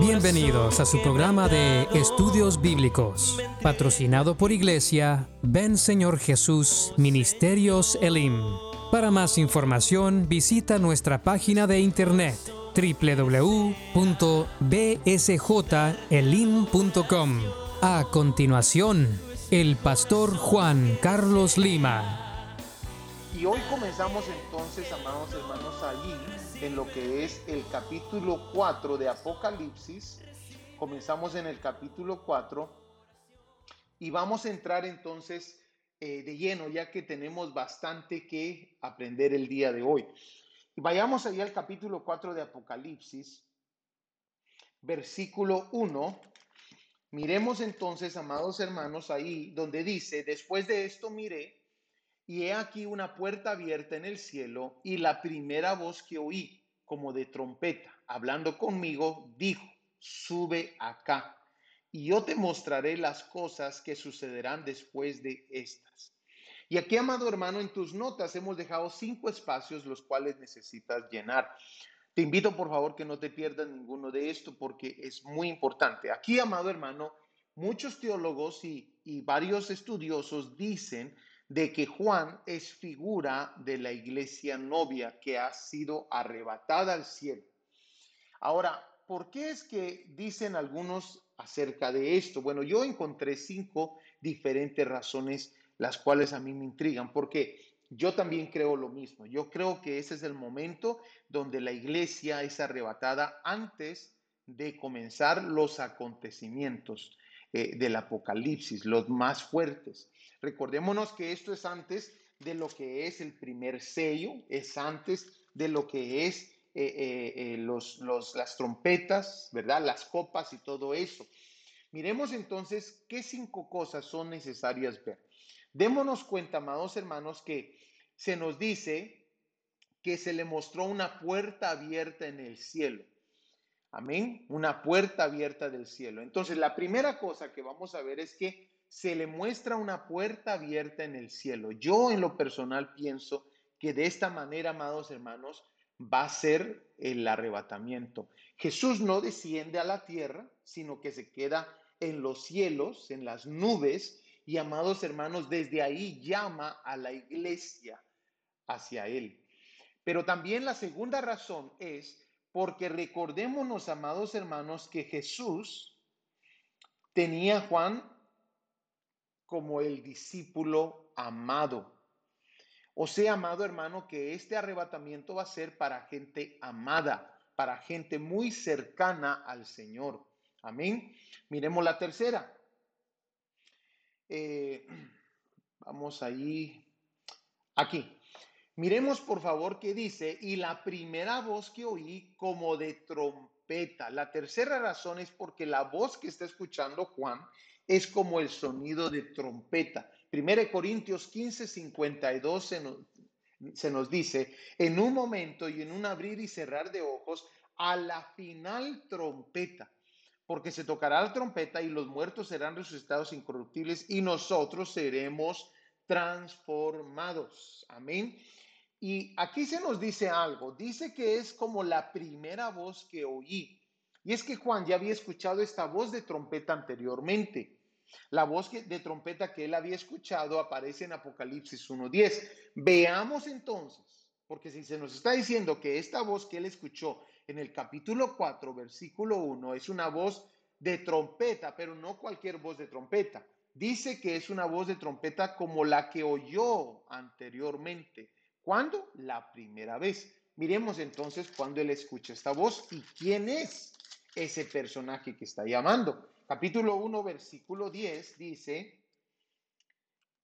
Bienvenidos a su programa de. Estudios Bíblicos, patrocinado por Iglesia Ven Señor Jesús Ministerios Elim. Para más información visita nuestra página de internet www.bsjelim.com. A continuación, el pastor Juan Carlos Lima. Y hoy comenzamos entonces, amados hermanos, allí en lo que es el capítulo 4 de Apocalipsis. Comenzamos en el capítulo 4 y vamos a entrar entonces eh, de lleno, ya que tenemos bastante que aprender el día de hoy. Vayamos allá al capítulo 4 de Apocalipsis, versículo 1. Miremos entonces, amados hermanos, ahí donde dice, después de esto miré y aquí una puerta abierta en el cielo, y la primera voz que oí, como de trompeta, hablando conmigo, dijo, sube acá, y yo te mostraré las cosas que sucederán después de estas. Y aquí, amado hermano, en tus notas hemos dejado cinco espacios los cuales necesitas llenar. Te invito, por favor, que no te pierdas ninguno de esto porque es muy importante. Aquí, amado hermano, muchos teólogos y, y varios estudiosos dicen de que Juan es figura de la iglesia novia que ha sido arrebatada al cielo. Ahora, ¿por qué es que dicen algunos acerca de esto? Bueno, yo encontré cinco diferentes razones las cuales a mí me intrigan, porque yo también creo lo mismo. Yo creo que ese es el momento donde la iglesia es arrebatada antes de comenzar los acontecimientos eh, del Apocalipsis, los más fuertes. Recordémonos que esto es antes de lo que es el primer sello, es antes de lo que es eh, eh, eh, los, los, las trompetas, ¿verdad? Las copas y todo eso. Miremos entonces qué cinco cosas son necesarias ver. Démonos cuenta, amados hermanos, que se nos dice que se le mostró una puerta abierta en el cielo. Amén. Una puerta abierta del cielo. Entonces, la primera cosa que vamos a ver es que se le muestra una puerta abierta en el cielo. Yo en lo personal pienso que de esta manera, amados hermanos, va a ser el arrebatamiento. Jesús no desciende a la tierra, sino que se queda en los cielos, en las nubes, y amados hermanos, desde ahí llama a la iglesia hacia él. Pero también la segunda razón es porque recordémonos, amados hermanos, que Jesús tenía Juan como el discípulo amado. O sea, amado hermano, que este arrebatamiento va a ser para gente amada, para gente muy cercana al Señor. Amén. Miremos la tercera. Eh, vamos ahí. Aquí. Miremos por favor qué dice, y la primera voz que oí como de trompeta. La tercera razón es porque la voz que está escuchando Juan es como el sonido de trompeta. Primera Corintios 15, 52 se nos, se nos dice, en un momento y en un abrir y cerrar de ojos, a la final trompeta, porque se tocará la trompeta y los muertos serán resucitados incorruptibles y nosotros seremos transformados. Amén. Y aquí se nos dice algo, dice que es como la primera voz que oí. Y es que Juan ya había escuchado esta voz de trompeta anteriormente. La voz de trompeta que él había escuchado aparece en Apocalipsis 1.10. Veamos entonces, porque si se nos está diciendo que esta voz que él escuchó en el capítulo 4, versículo 1, es una voz de trompeta, pero no cualquier voz de trompeta. Dice que es una voz de trompeta como la que oyó anteriormente. ¿Cuándo? La primera vez. Miremos entonces cuando él escucha esta voz y quién es ese personaje que está llamando. Capítulo 1, versículo 10 dice,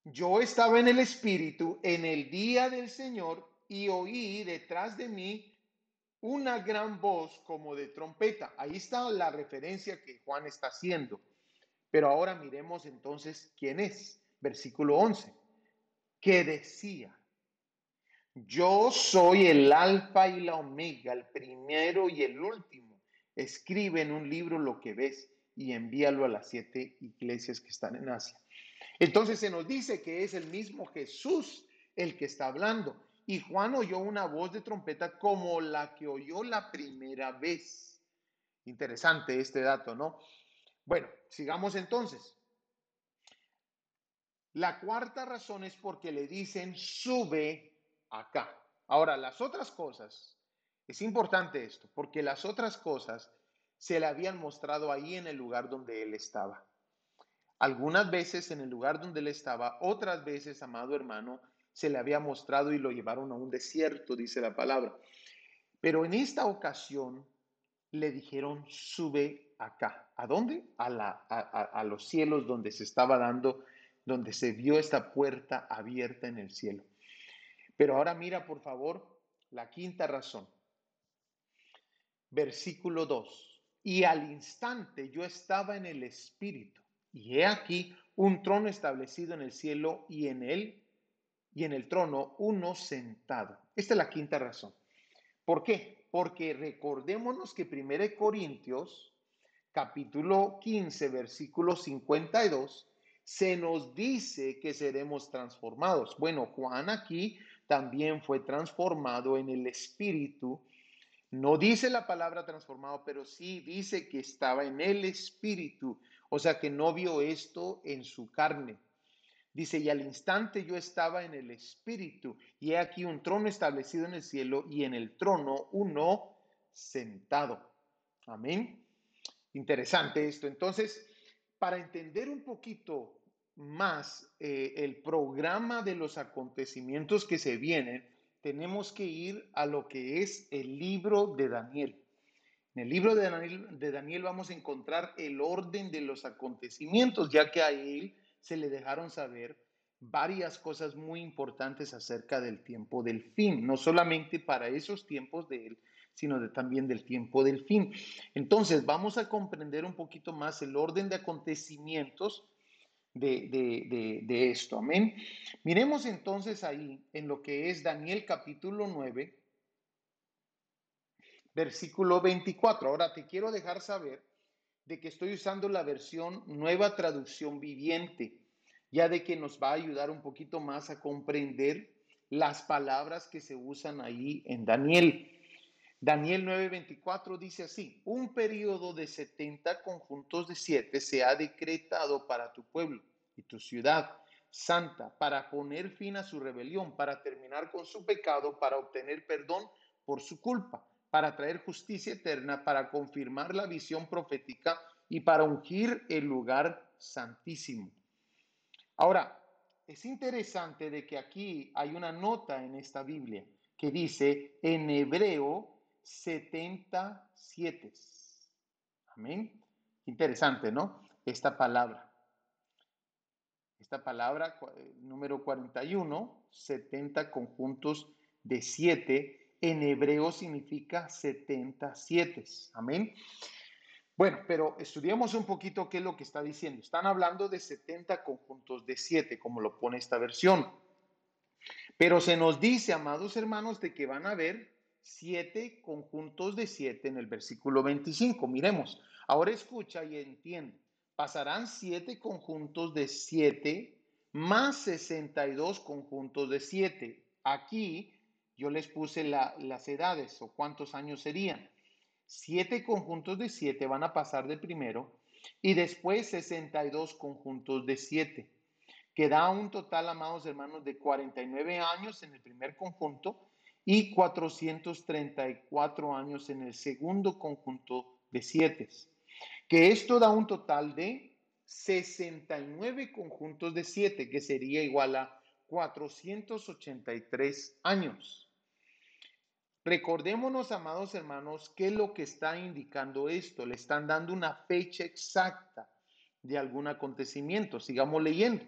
yo estaba en el Espíritu en el día del Señor y oí detrás de mí una gran voz como de trompeta. Ahí está la referencia que Juan está haciendo. Pero ahora miremos entonces quién es. Versículo 11. Que decía, yo soy el alfa y la omega, el primero y el último. Escribe en un libro lo que ves y envíalo a las siete iglesias que están en Asia. Entonces se nos dice que es el mismo Jesús el que está hablando. y Juan oyó una voz de trompeta como la que oyó la primera vez. Interesante este dato, ¿no? Bueno, sigamos entonces. La cuarta razón es porque le dicen, sube acá. Ahora, las otras cosas, es importante esto, porque las otras cosas se le habían mostrado ahí en el lugar donde él estaba. Algunas veces en el lugar donde él estaba, otras veces, amado hermano, se le había mostrado y lo llevaron a un desierto, dice la palabra. Pero en esta ocasión le dijeron, sube acá. ¿A dónde? A, los cielos donde se estaba dando, donde se vio esta puerta abierta en el cielo. Pero ahora mira, por favor, la quinta razón. Versículo 2. Y al instante yo estaba en el Espíritu, y he aquí un trono establecido en el cielo y en él, y en el trono uno sentado. Esta es la quinta razón. ¿Por qué? Porque recordémonos que 1 Corintios, capítulo 15, versículo 52, se nos dice que seremos transformados. Bueno, Juan aquí también fue transformado en el Espíritu. No dice la palabra transformado, pero sí dice que estaba en el Espíritu. O sea que no vio esto en su carne. Dice, y al instante yo estaba en el Espíritu, y he aquí un trono establecido en el cielo, y en el trono uno sentado. Amén. Interesante esto. Entonces, para entender un poquito más eh, el programa de los acontecimientos que se vienen, tenemos que ir a lo que es el libro de Daniel. En el libro de Daniel, vamos a encontrar el orden de los acontecimientos, ya que a él se le dejaron saber varias cosas muy importantes acerca del tiempo del fin, no solamente para esos tiempos de él, sino también del tiempo del fin. Entonces, vamos a comprender un poquito más el orden de acontecimientos de, esto. Amén. Miremos entonces ahí en lo que es Daniel capítulo 9, versículo 24. Ahora te quiero dejar saber de que estoy usando la versión nueva traducción viviente, ya de que nos va a ayudar un poquito más a comprender las palabras que se usan ahí en Daniel. Daniel 9:24 dice así, un periodo de 70 conjuntos de siete se ha decretado para tu pueblo y tu ciudad santa, para poner fin a su rebelión, para terminar con su pecado, para obtener perdón por su culpa, para traer justicia eterna, para confirmar la visión profética y para ungir el lugar santísimo. Ahora, es interesante de que aquí hay una nota en esta Biblia que dice en hebreo 77. Amén. Interesante, ¿no? Esta palabra. Esta palabra, eh, número 41, 70 conjuntos de 7, en hebreo significa 77. Amén. Bueno, pero estudiemos un poquito qué es lo que está diciendo. Están hablando de 70 conjuntos de 7, como lo pone esta versión. Pero se nos dice, amados hermanos, de que van a haber siete conjuntos de siete en el versículo 25. Miremos, ahora escucha y entiende. Pasarán siete conjuntos de siete más 62 conjuntos de siete. Aquí yo les puse las edades o cuántos años serían. Siete conjuntos de siete van a pasar de primero y después 62 conjuntos de siete, que da un total, amados hermanos, de 49 años en el primer conjunto y 434 años en el segundo conjunto de siete, que esto da un total de 69 conjuntos de siete, que sería igual a 483 años. Recordémonos, amados hermanos, qué es lo que está indicando esto. Le están dando una fecha exacta de algún acontecimiento. Sigamos leyendo.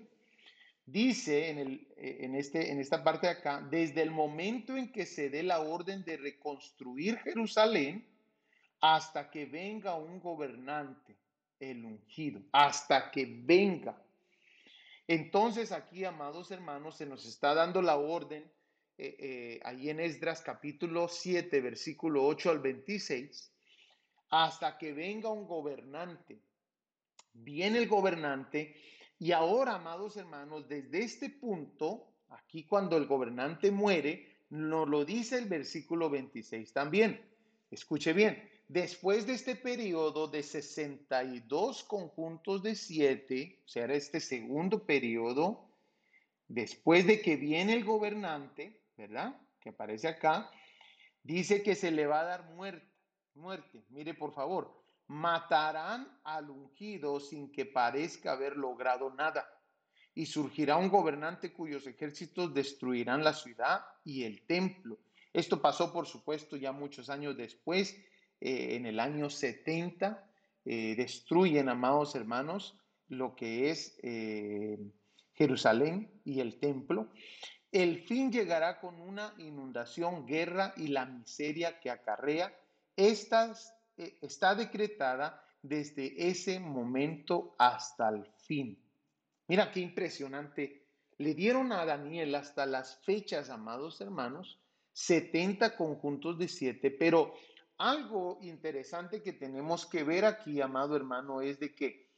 Dice en, el, eh, en, este, en esta parte de acá, desde el momento en que se dé la orden de reconstruir Jerusalén hasta que venga un gobernante, el ungido, hasta que venga. Entonces aquí, amados hermanos, se nos está dando la orden eh, eh, ahí en Esdras capítulo 7, versículo 8 al 26, hasta que venga un gobernante. Viene el gobernante y ahora, amados hermanos, desde este punto, aquí cuando el gobernante muere, nos lo dice el versículo 26 también. Escuche bien, después de este periodo de 62 conjuntos de siete, o sea, este segundo periodo, después de que viene el gobernante, ¿verdad? Que aparece acá, dice que se le va a dar muerte, muerte. Mire, por favor, matarán al ungido sin que parezca haber logrado nada. Y surgirá un gobernante cuyos ejércitos destruirán la ciudad y el templo. Esto pasó, por supuesto, ya muchos años después, eh, en el año 70, eh, destruyen, amados hermanos, lo que es eh, Jerusalén y el templo. El fin llegará con una inundación, guerra y la miseria que acarrea. Esta eh, está decretada desde ese momento hasta el fin. Mira qué impresionante. Le dieron a Daniel hasta las fechas, amados hermanos, 70 conjuntos de siete, pero algo interesante que tenemos que ver aquí, amado hermano, es de que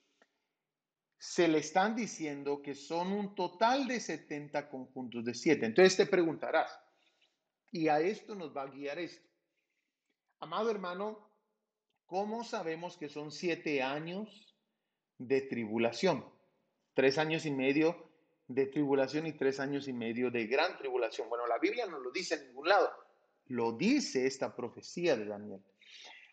se le están diciendo que son un total de 70 conjuntos de 7. Entonces te preguntarás, y a esto nos va a guiar esto. Amado hermano, ¿cómo sabemos que son siete años de tribulación? Tres años y medio de tribulación y tres años y medio de gran tribulación. Bueno, la Biblia no lo dice en ningún lado, lo dice esta profecía de Daniel.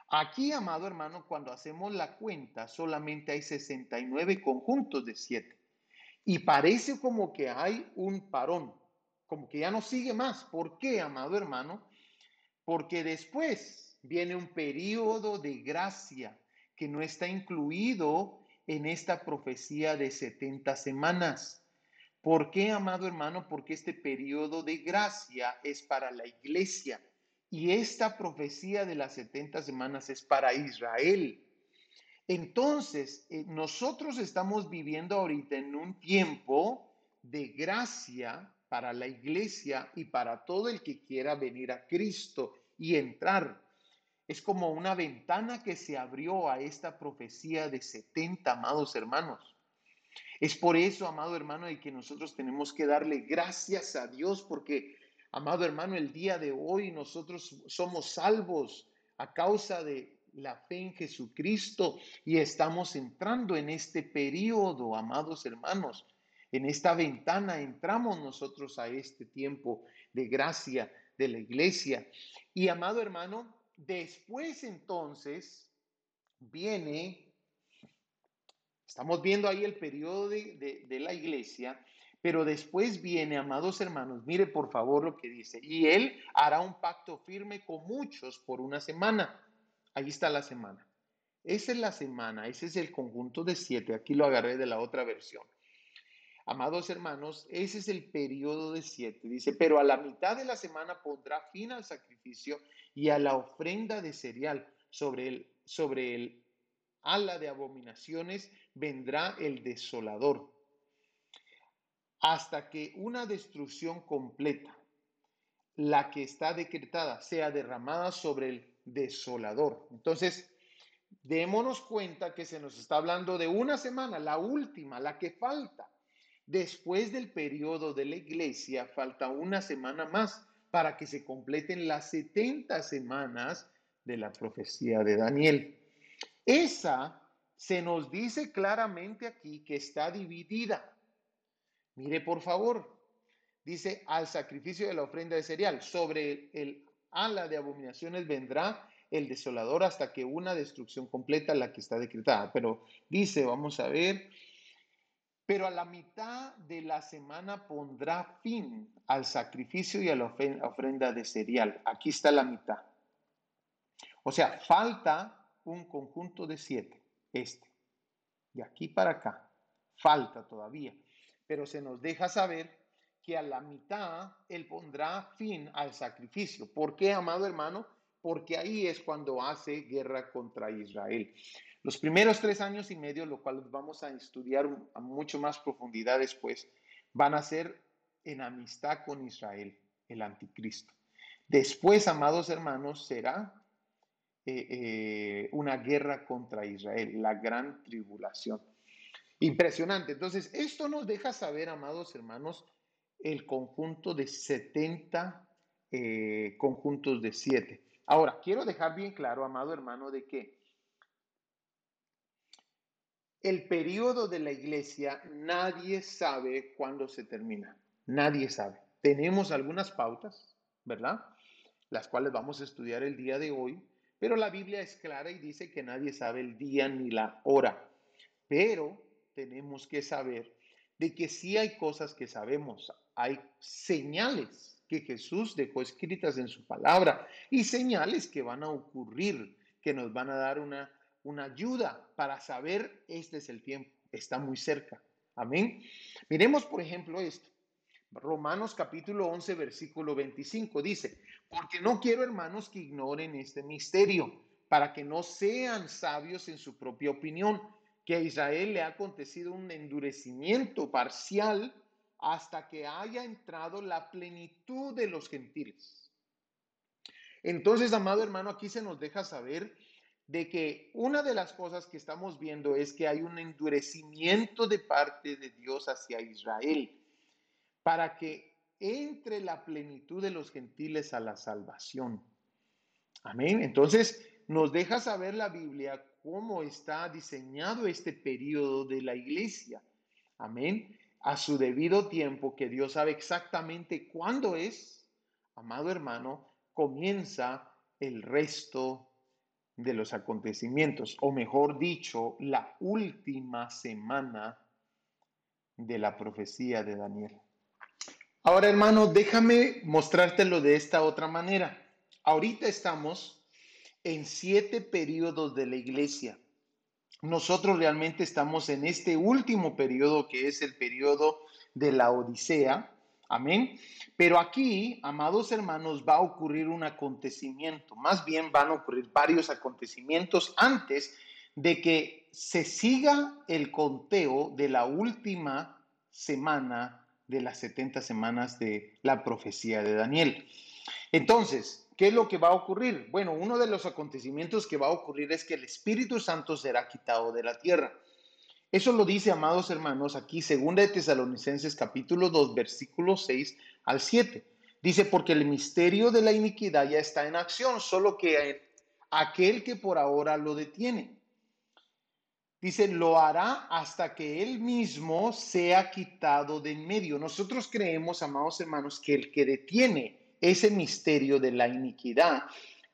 Aquí, amado hermano, cuando hacemos la cuenta, solamente hay 69 conjuntos de 7. Y parece como que hay un parón, como que ya no sigue más. ¿Por qué, amado hermano? Porque después viene un periodo de gracia que no está incluido en esta profecía de 70 semanas. ¿Por qué, amado hermano? Porque este periodo de gracia es para la iglesia y esta profecía de las 70 semanas es para Israel. Entonces, eh, nosotros estamos viviendo ahorita en un tiempo de gracia para la iglesia y para todo el que quiera venir a Cristo y entrar. Es como una ventana que se abrió a esta profecía de 70, amados hermanos. Es por eso, amado hermano, que nosotros tenemos que darle gracias a Dios porque Amado hermano, el día de hoy nosotros somos salvos a causa de la fe en Jesucristo y estamos entrando en este periodo, amados hermanos. En esta ventana entramos nosotros a este tiempo de gracia de la iglesia. Y amado hermano, después entonces viene, estamos viendo ahí el periodo de, de la iglesia, pero después viene, amados hermanos, mire por favor lo que dice, y él hará un pacto firme con muchos por una semana. Ahí está la semana. Esa es la semana, ese es el conjunto de siete. Aquí lo agarré de la otra versión. Amados hermanos, ese es el periodo de siete. Dice, pero a la mitad de la semana pondrá fin al sacrificio y a la ofrenda de cereal. Sobre el, sobre el ala de abominaciones vendrá el desolador hasta que una destrucción completa, la que está decretada, sea derramada sobre el desolador. Entonces, démonos cuenta que se nos está hablando de una semana, la última, la que falta. Después del periodo de la iglesia, falta una semana más para que se completen las 70 semanas de la profecía de Daniel. Esa se nos dice claramente aquí que está dividida. Mire, por favor, dice, al sacrificio de la ofrenda de cereal, sobre el ala de abominaciones vendrá el desolador hasta que una destrucción completa la que está decretada. Pero dice, vamos a ver, pero a la mitad de la semana pondrá fin al sacrificio y a la ofrenda de cereal. Aquí está la mitad. O sea, falta un conjunto de siete, este, de aquí para acá, falta todavía pero se nos deja saber que a la mitad Él pondrá fin al sacrificio. ¿Por qué, amado hermano? Porque ahí es cuando hace guerra contra Israel. Los primeros tres años y medio, lo cual vamos a estudiar a mucho más profundidad después, van a ser en amistad con Israel, el anticristo. Después, amados hermanos, será eh, eh, una guerra contra Israel, la gran tribulación. Impresionante. Entonces, esto nos deja saber, amados hermanos, el conjunto de 70 eh, conjuntos de siete. Ahora, quiero dejar bien claro, amado hermano, de que el periodo de la iglesia nadie sabe cuándo se termina. Nadie sabe. Tenemos algunas pautas, ¿verdad? Las cuales vamos a estudiar el día de hoy, pero la Biblia es clara y dice que nadie sabe el día ni la hora. Pero tenemos que saber de que sí hay cosas que sabemos, hay señales que Jesús dejó escritas en su palabra y señales que van a ocurrir, que nos van a dar una, una ayuda para saber este es el tiempo, está muy cerca. Amén. Miremos, por ejemplo, esto. Romanos capítulo 11, versículo 25 dice, porque no quiero, hermanos, que ignoren este misterio, para que no sean sabios en su propia opinión, que a Israel le ha acontecido un endurecimiento parcial hasta que haya entrado la plenitud de los gentiles. Entonces, amado hermano, aquí se nos deja saber de que una de las cosas que estamos viendo es que hay un endurecimiento de parte de Dios hacia Israel para que entre la plenitud de los gentiles a la salvación. Amén. Entonces, nos deja saber la Biblia cómo está diseñado este periodo de la iglesia. Amén a su debido tiempo, que Dios sabe exactamente cuándo es, amado hermano, comienza el resto de los acontecimientos, o mejor dicho, la última semana de la profecía de Daniel. Ahora, hermano, déjame mostrártelo de esta otra manera. Ahorita estamos en siete periodos de la iglesia nosotros realmente estamos en este último periodo que es el periodo de la Odisea. Amén. Pero aquí, amados hermanos, va a ocurrir un acontecimiento. Más bien van a ocurrir varios acontecimientos antes de que se siga el conteo de la última semana de las 70 semanas de la profecía de Daniel. Entonces, ¿Qué es lo que va a ocurrir? Bueno, uno de los acontecimientos que va a ocurrir es que el Espíritu Santo será quitado de la tierra. Eso lo dice, amados hermanos, aquí, segunda de Tesalonicenses capítulo 2, versículo 6 al 7. Dice, porque el misterio de la iniquidad ya está en acción, solo que aquel que por ahora lo detiene. Dice, lo hará hasta que él mismo sea quitado de en medio. Nosotros creemos, amados hermanos, que el que detiene ese misterio de la iniquidad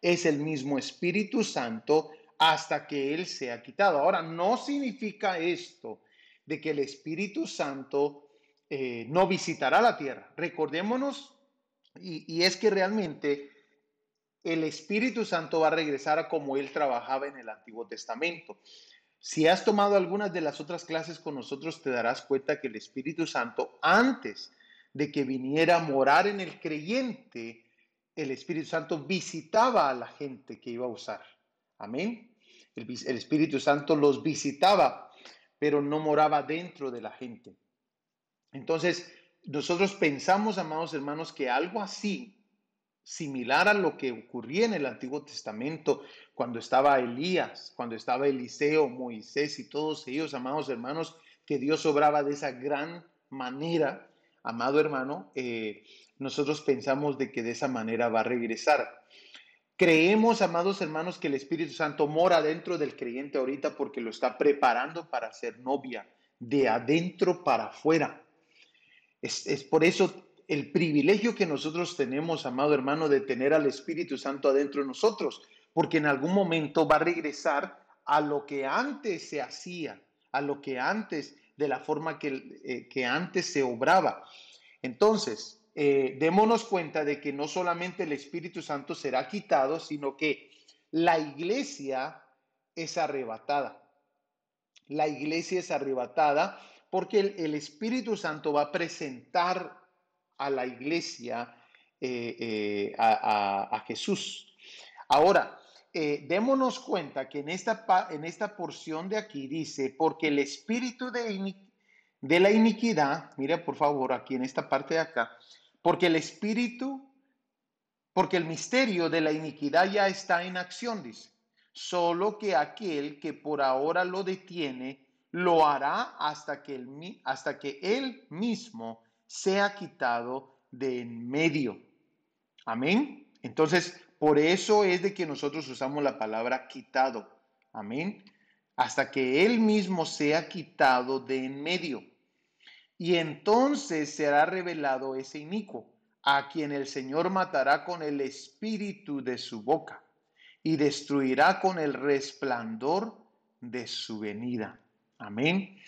es el mismo Espíritu Santo hasta que Él sea quitado. Ahora, no significa esto de que el Espíritu Santo eh, no visitará la tierra. Recordémonos, y, es que realmente el Espíritu Santo va a regresar a como Él trabajaba en el Antiguo Testamento. Si has tomado algunas de las otras clases con nosotros, te darás cuenta que el Espíritu Santo antes de que viniera a morar en el creyente, el Espíritu Santo visitaba a la gente que iba a usar. Amén. El, Espíritu Santo los visitaba, pero no moraba dentro de la gente. Entonces, nosotros pensamos, amados hermanos, que algo así, similar a lo que ocurría en el Antiguo Testamento, cuando estaba Elías, cuando estaba Eliseo, Moisés y todos ellos, amados hermanos, que Dios obraba de esa gran manera, amado hermano, eh, nosotros pensamos de que de esa manera va a regresar. Creemos, amados hermanos, que el Espíritu Santo mora dentro del creyente ahorita porque lo está preparando para ser novia, de adentro para afuera. Es, es por eso el privilegio que nosotros tenemos, amado hermano, de tener al Espíritu Santo adentro de nosotros, porque en algún momento va a regresar a lo que antes se hacía, a lo que antes de la forma que, eh, que antes se obraba. Entonces, eh, démonos cuenta de que no solamente el Espíritu Santo será quitado, sino que la iglesia es arrebatada. La iglesia es arrebatada porque el, Espíritu Santo va a presentar a la iglesia eh, a, a, Jesús. Ahora, eh, démonos cuenta que en esta, en esta porción de aquí dice, porque el espíritu de, de la iniquidad, mira por favor aquí en esta parte de acá, porque el espíritu, porque el misterio de la iniquidad ya está en acción, dice, solo que aquel que por ahora lo detiene, lo hará hasta que, el, hasta que él mismo sea quitado de en medio. Amén. Entonces, por eso es de que nosotros usamos la palabra quitado. Amén. Hasta que Él mismo sea quitado de en medio. Y entonces será revelado ese inicuo, a quien el Señor matará con el espíritu de su boca y destruirá con el resplandor de su venida. Amén.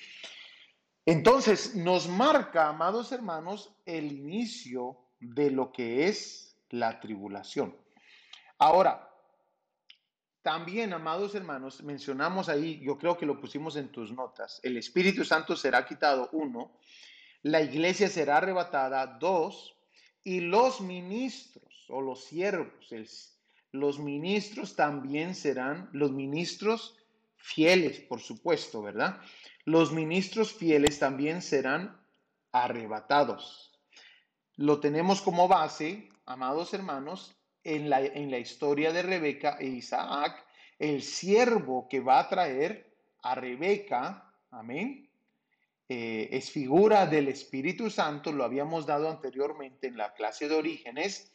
Entonces nos marca, amados hermanos, el inicio de lo que es la tribulación. Ahora, también, amados hermanos, mencionamos ahí, yo creo que lo pusimos en tus notas, el Espíritu Santo será quitado, uno, la iglesia será arrebatada, dos, y los ministros o los siervos, los ministros también serán, los ministros fieles, por supuesto, ¿verdad? Los ministros fieles también serán arrebatados. Lo tenemos como base, amados hermanos, en la, en la historia de Rebeca e Isaac, el siervo que va a traer a Rebeca, amén, eh, es figura del Espíritu Santo, lo habíamos dado anteriormente en la clase de orígenes,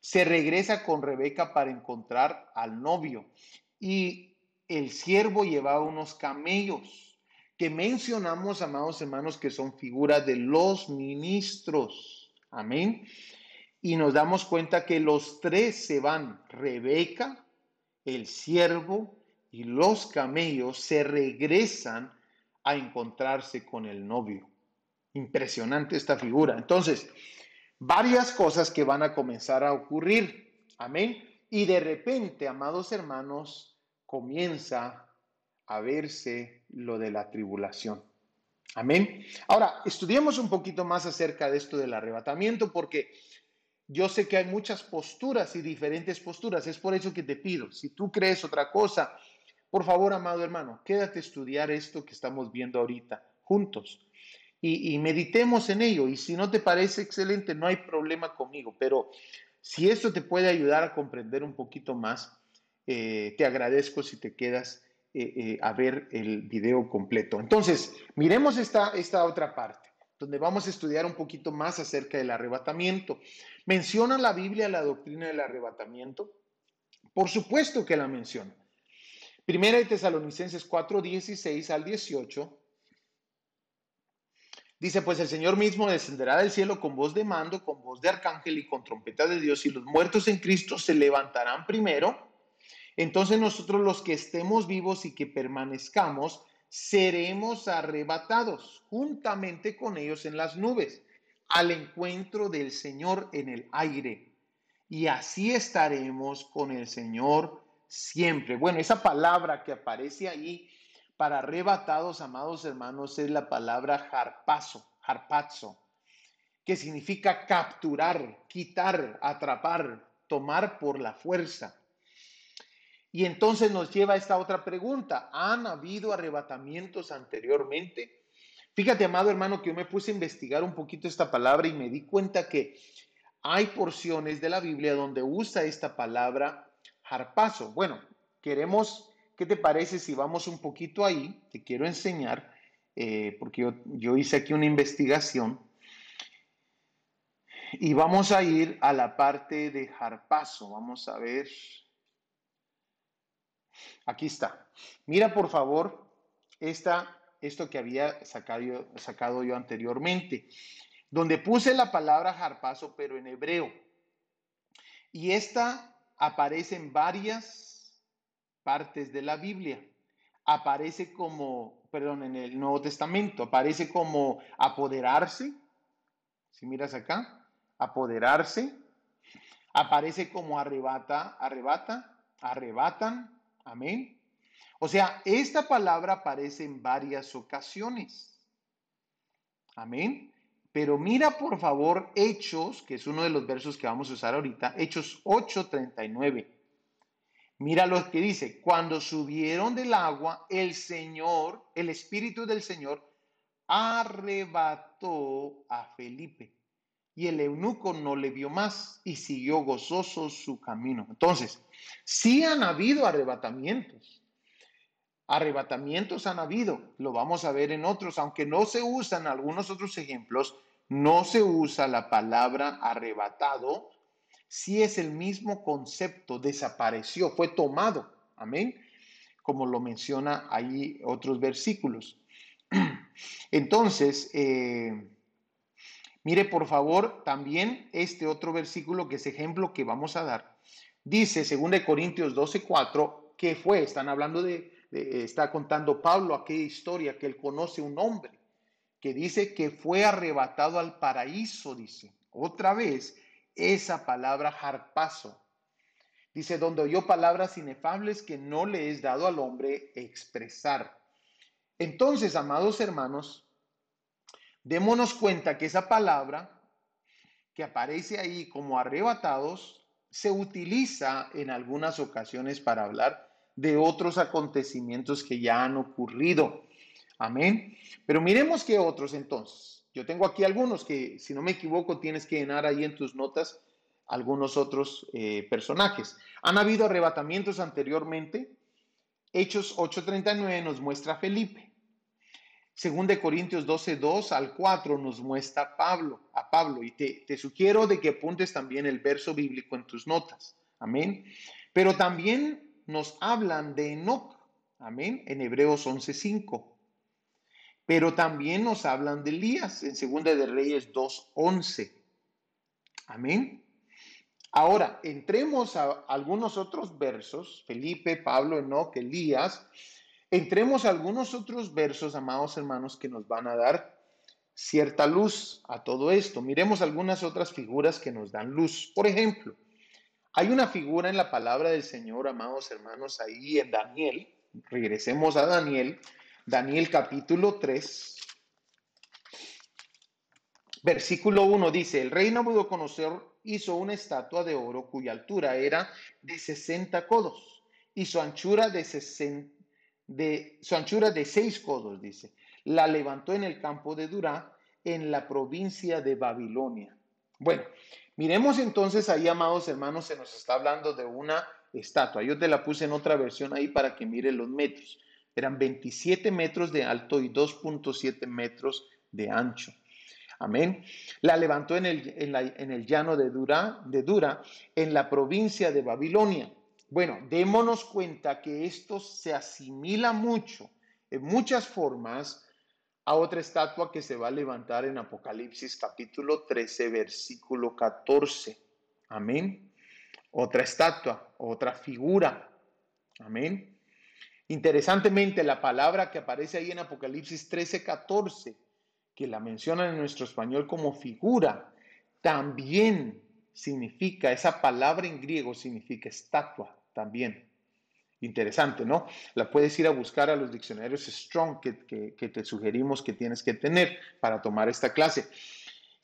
se regresa con Rebeca para encontrar al novio y el siervo llevaba unos camellos que mencionamos, amados hermanos, que son figuras de los ministros. Amén y nos damos cuenta que los tres se van, Rebeca, el siervo y los camellos se regresan a encontrarse con el novio. Impresionante esta figura. Entonces, varias cosas que van a comenzar a ocurrir. Amén. Y de repente, amados hermanos, comienza a verse lo de la tribulación. Amén. Ahora, estudiemos un poquito más acerca de esto del arrebatamiento porque yo sé que hay muchas posturas y diferentes posturas. Es por eso que te pido, si tú crees otra cosa, por favor, amado hermano, quédate a estudiar esto que estamos viendo ahorita juntos y, meditemos en ello. Y si no te parece excelente, no hay problema conmigo, pero si esto te puede ayudar a comprender un poquito más, eh, te agradezco si te quedas eh, eh, a ver el video completo. Entonces, miremos esta, esta otra parte donde vamos a estudiar un poquito más acerca del arrebatamiento. ¿Menciona la Biblia la doctrina del arrebatamiento? Por supuesto que la menciona. Primera de Tesalonicenses 4, 16 al 18. Dice, pues el Señor mismo descenderá del cielo con voz de mando, con voz de arcángel y con trompeta de Dios, y los muertos en Cristo se levantarán primero. Entonces nosotros los que estemos vivos y que permanezcamos, seremos arrebatados juntamente con ellos en las nubes al encuentro del Señor en el aire. Y así estaremos con el Señor siempre. Bueno, esa palabra que aparece ahí para arrebatados, amados hermanos, es la palabra harpazo, harpazo, que significa capturar, quitar, atrapar, tomar por la fuerza. Y entonces nos lleva a esta otra pregunta. ¿Han habido arrebatamientos anteriormente? Fíjate, amado hermano, que yo me puse a investigar un poquito esta palabra y me di cuenta que hay porciones de la Biblia donde usa esta palabra harpazo. Bueno, queremos, ¿qué te parece si vamos un poquito ahí? Te quiero enseñar, eh, porque yo, yo hice aquí una investigación. Y vamos a ir a la parte de harpazo. Vamos a ver. Aquí está. Mira por favor esta, esto que había sacado, sacado yo anteriormente, donde puse la palabra harpazo, pero en hebreo. Y esta aparece en varias partes de la Biblia. Aparece como, perdón, en el Nuevo Testamento, aparece como apoderarse. Si miras acá, apoderarse. Aparece como arrebata, arrebata, arrebatan, Amén. O sea, esta palabra aparece en varias ocasiones. Amén. Pero mira por favor Hechos, que es uno de los versos que vamos a usar ahorita, Hechos 8:39. Mira lo que dice, cuando subieron del agua, el Señor, el Espíritu del Señor, arrebató a Felipe. Y el eunuco no le vio más y siguió gozoso su camino. Entonces, Sí han habido arrebatamientos. Arrebatamientos han habido, lo vamos a ver en otros, aunque no se usan algunos otros ejemplos, no se usa la palabra arrebatado, si es el mismo concepto, desapareció, fue tomado. Amén. Como lo menciona ahí otros versículos. Entonces, eh, mire por favor también este otro versículo que es ejemplo que vamos a dar. Dice, según de Corintios 12, 4, que fue, están hablando de, está contando Pablo aquella historia que él conoce un hombre que dice que fue arrebatado al paraíso, dice. Otra vez, esa palabra harpazo. Dice, donde oyó palabras inefables que no le es dado al hombre expresar. Entonces, amados hermanos, démonos cuenta que esa palabra que aparece ahí como arrebatados se utiliza en algunas ocasiones para hablar de otros acontecimientos que ya han ocurrido. Amén. Pero miremos qué otros entonces. Yo tengo aquí algunos que, si no me equivoco, tienes que llenar ahí en tus notas algunos otros eh, personajes. Han habido arrebatamientos anteriormente. Hechos 8:39 nos muestra a Felipe. Según de Corintios 12, 2 al 4 nos muestra Pablo, a Pablo, y te, te sugiero de que apuntes también el verso bíblico en tus notas. Amén. Pero también nos hablan de Enoch. Amén. En Hebreos 11:5. Pero también nos hablan de Elías en Segunda de Reyes 2:11. Amén. Ahora, entremos a algunos otros versos, Felipe, Pablo, Enoch, Elías, entremos a algunos otros versos, amados hermanos, que nos van a dar cierta luz a todo esto. Miremos algunas otras figuras que nos dan luz. Por ejemplo, hay una figura en la palabra del Señor, amados hermanos, ahí en Daniel. Regresemos a Daniel, Daniel capítulo 3, versículo 1 dice, el rey Nabucodonosor hizo una estatua de oro cuya altura era de 60 codos y su anchura de, de, su anchura de 6 codos, dice. La levantó en el campo de Durá, en la provincia de Babilonia. Bueno, miremos entonces ahí, amados hermanos, se nos está hablando de una estatua. Yo te la puse en otra versión ahí para que mire los metros. Eran 27 metros de alto y 2.7 metros de ancho. Amén. La levantó en el, en, el llano de Dura, de Dura, en la provincia de Babilonia. Bueno, démonos cuenta que esto se asimila mucho, en muchas formas, a otra estatua que se va a levantar en Apocalipsis capítulo 13, versículo 14. Amén. Otra estatua, otra figura. Amén. Interesantemente, la palabra que aparece ahí en Apocalipsis 13, 14 que la mencionan en nuestro español como figura, también significa, esa palabra en griego significa estatua también. Interesante, ¿no? La puedes ir a buscar a los diccionarios Strong que, que, te sugerimos que tienes que tener para tomar esta clase.